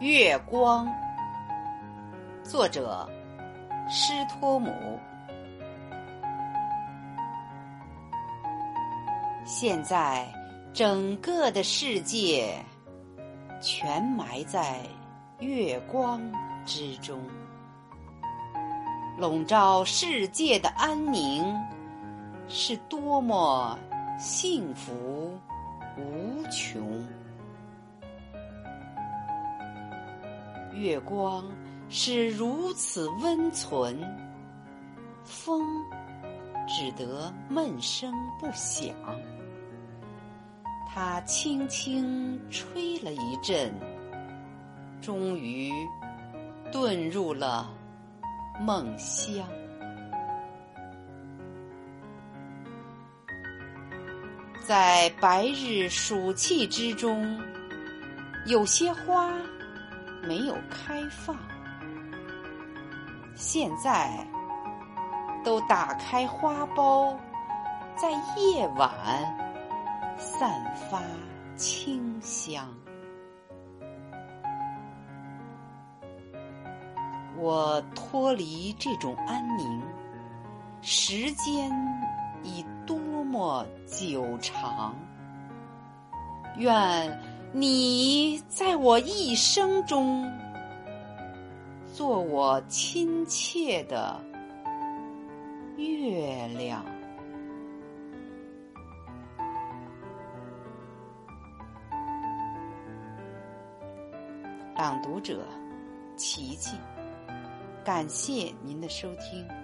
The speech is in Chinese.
月光，作者施托姆。现在，整个的世界全埋在月光之中，笼罩世界的安宁，是多么幸福无穷。月光是如此温存，风只得闷声不响。它轻轻吹了一阵，终于遁入了梦乡。在白日暑气之中，有些花。没有开放，现在都打开花苞，在夜晚散发清香。我脱离这种安宁，时间已多么久长？愿。你在我一生中，做我亲切的月亮。朗读者：奇迹。感谢您的收听。